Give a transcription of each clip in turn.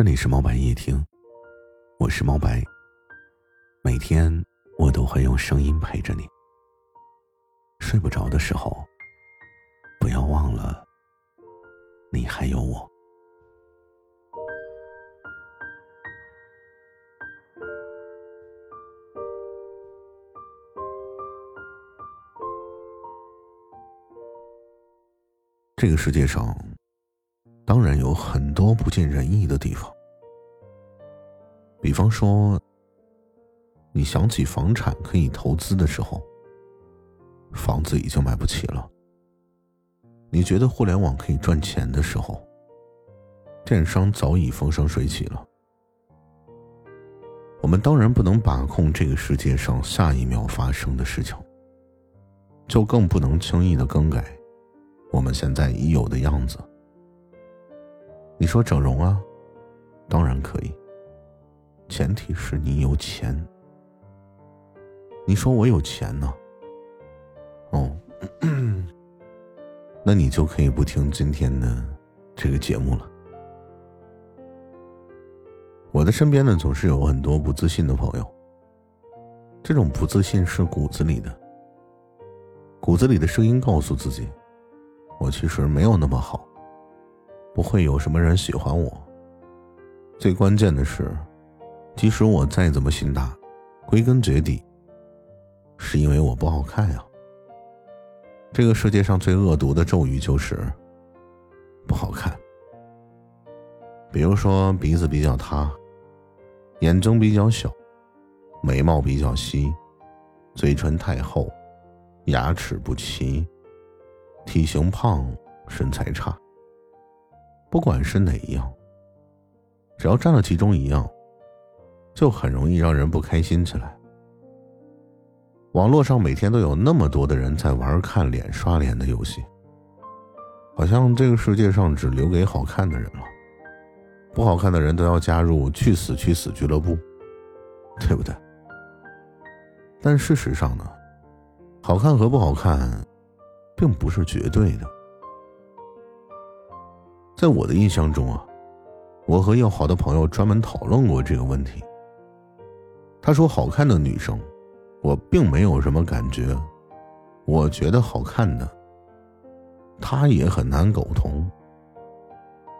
这里是猫白夜听，我是猫白。每天我都会用声音陪着你。睡不着的时候，不要忘了，你还有我。这个世界上。当然有很多不尽人意的地方，比方说，你想起房产可以投资的时候，房子已经买不起了；你觉得互联网可以赚钱的时候，电商早已风生水起了。我们当然不能把控这个世界上下一秒发生的事情，就更不能轻易的更改我们现在已有的样子。你说整容啊，当然可以，前提是你有钱。你说我有钱呢，哦，那你就可以不听今天的这个节目了。我的身边呢，总是有很多不自信的朋友，这种不自信是骨子里的，骨子里的声音告诉自己，我其实没有那么好。不会有什么人喜欢我。最关键的是，即使我再怎么心大，归根结底，是因为我不好看呀。这个世界上最恶毒的咒语就是不好看。比如说鼻子比较塌，眼睛比较小，眉毛比较稀，嘴唇太厚，牙齿不齐，体型胖，身材差。不管是哪一样，只要占了其中一样，就很容易让人不开心起来。网络上每天都有那么多的人在玩看脸、刷脸的游戏，好像这个世界上只留给好看的人了，不好看的人都要加入“去死去死”俱乐部，对不对？但事实上呢，好看和不好看，并不是绝对的。在我的印象中啊，我和要好的朋友专门讨论过这个问题。他说：“好看的女生，我并没有什么感觉。我觉得好看的，她也很难苟同。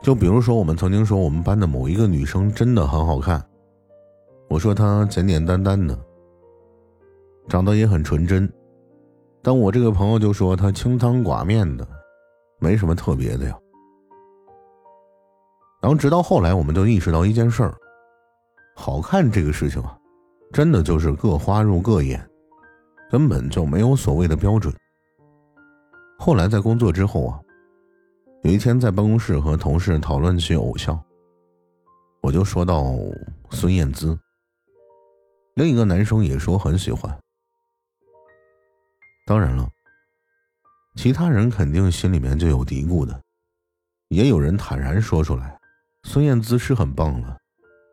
就比如说，我们曾经说我们班的某一个女生真的很好看，我说她简简单单的，长得也很纯真，但我这个朋友就说她清汤寡面的，没什么特别的呀。”然后直到后来，我们就意识到一件事儿：好看这个事情啊，真的就是各花入各眼，根本就没有所谓的标准。后来在工作之后啊，有一天在办公室和同事讨论起偶像，我就说到孙燕姿，另一个男生也说很喜欢。当然了，其他人肯定心里面就有嘀咕的，也有人坦然说出来。孙燕姿是很棒了，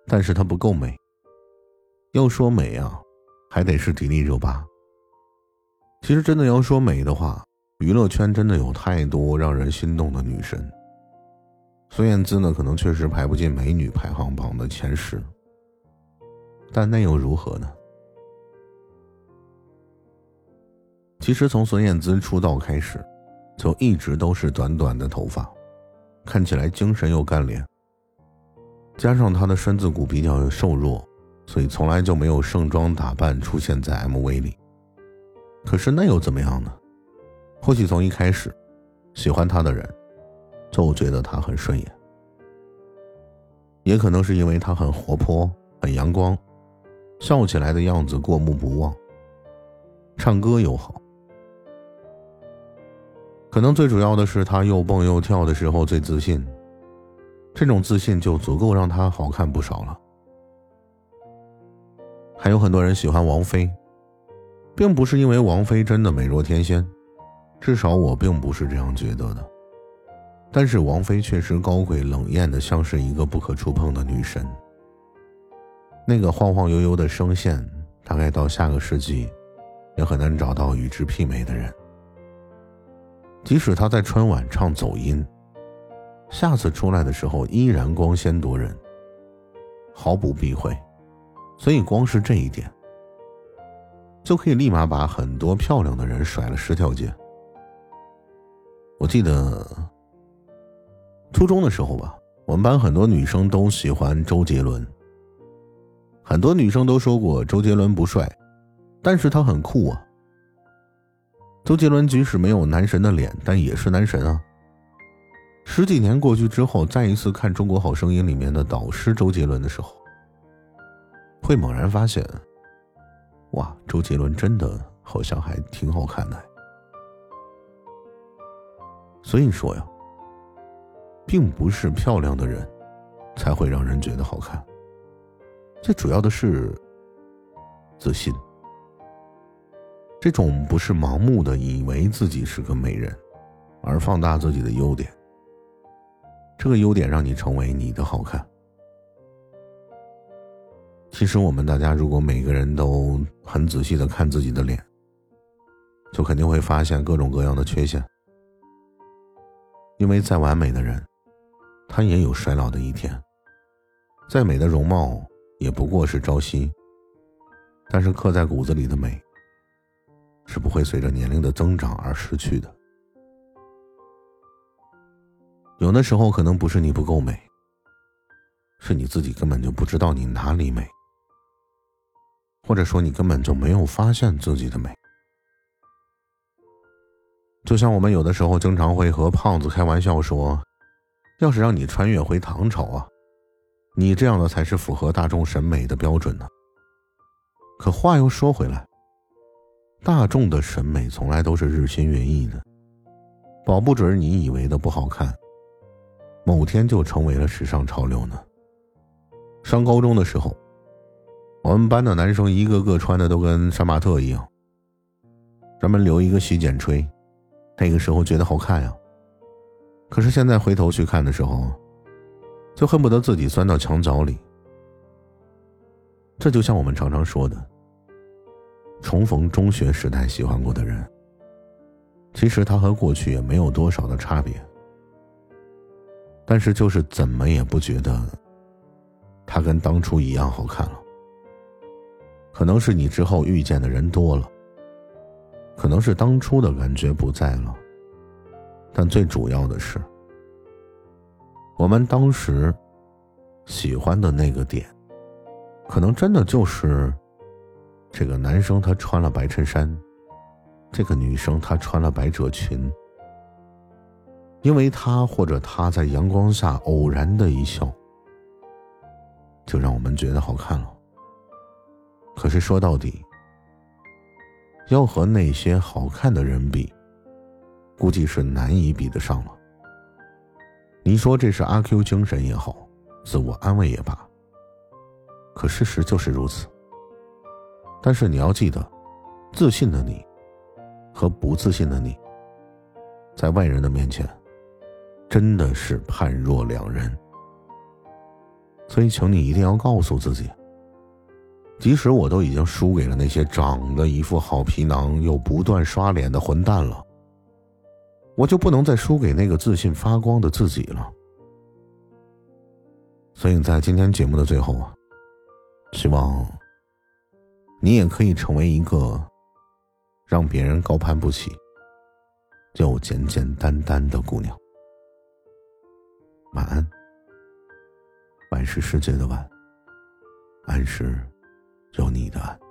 但是她不够美。要说美啊，还得是迪丽热巴。其实真的要说美的话，娱乐圈真的有太多让人心动的女神。孙燕姿呢，可能确实排不进美女排行榜的前十，但那又如何呢？其实从孙燕姿出道开始，就一直都是短短的头发，看起来精神又干练。加上她的身子骨比较瘦弱，所以从来就没有盛装打扮出现在 MV 里。可是那又怎么样呢？或许从一开始，喜欢她的人就觉得她很顺眼，也可能是因为她很活泼、很阳光，笑起来的样子过目不忘，唱歌又好。可能最主要的是她又蹦又跳的时候最自信。这种自信就足够让她好看不少了。还有很多人喜欢王菲，并不是因为王菲真的美若天仙，至少我并不是这样觉得的。但是王菲确实高贵冷艳的，像是一个不可触碰的女神。那个晃晃悠悠的声线，大概到下个世纪，也很难找到与之媲美的人。即使她在春晚唱走音。下次出来的时候依然光鲜夺人，毫不避讳，所以光是这一点，就可以立马把很多漂亮的人甩了十条街。我记得初中的时候吧，我们班很多女生都喜欢周杰伦。很多女生都说过周杰伦不帅，但是他很酷啊。周杰伦即使没有男神的脸，但也是男神啊。十几年过去之后，再一次看《中国好声音》里面的导师周杰伦的时候，会猛然发现，哇，周杰伦真的好像还挺好看的。所以说呀，并不是漂亮的人才会让人觉得好看。最主要的是自信，这种不是盲目的以为自己是个美人，而放大自己的优点。这个优点让你成为你的好看。其实我们大家如果每个人都很仔细的看自己的脸，就肯定会发现各种各样的缺陷。因为再完美的人，他也有衰老的一天。再美的容貌。也不过是朝夕，但是刻在骨子里的美，是不会随着年龄的增长而失去的。有的时候可能不是你不够美，是你自己根本就不知道你哪里美，或者说你根本就没有发现自己的美。就像我们有的时候经常会和胖子开玩笑说：“要是让你穿越回唐朝啊。”你这样的才是符合大众审美的标准呢。可话又说回来，大众的审美从来都是日新月异的，保不准你以为的不好看，某天就成为了时尚潮流呢。上高中的时候，我们班的男生一个个穿的都跟杀马特一样，专门留一个洗剪吹，那个时候觉得好看呀。可是现在回头去看的时候，就恨不得自己钻到墙角里。这就像我们常常说的，重逢中学时代喜欢过的人，其实他和过去也没有多少的差别，但是就是怎么也不觉得他跟当初一样好看了。可能是你之后遇见的人多了，可能是当初的感觉不在了，但最主要的是。我们当时喜欢的那个点，可能真的就是这个男生他穿了白衬衫，这个女生她穿了百褶裙，因为他或者她在阳光下偶然的一笑，就让我们觉得好看了。可是说到底，要和那些好看的人比，估计是难以比得上了。你说这是阿 Q 精神也好，自我安慰也罢。可事实就是如此。但是你要记得，自信的你和不自信的你，在外人的面前，真的是判若两人。所以，请你一定要告诉自己，即使我都已经输给了那些长得一副好皮囊又不断刷脸的混蛋了。我就不能再输给那个自信发光的自己了。所以在今天节目的最后啊，希望你也可以成为一个让别人高攀不起又简简单单的姑娘。晚安。晚是世界的晚，安是有你的安。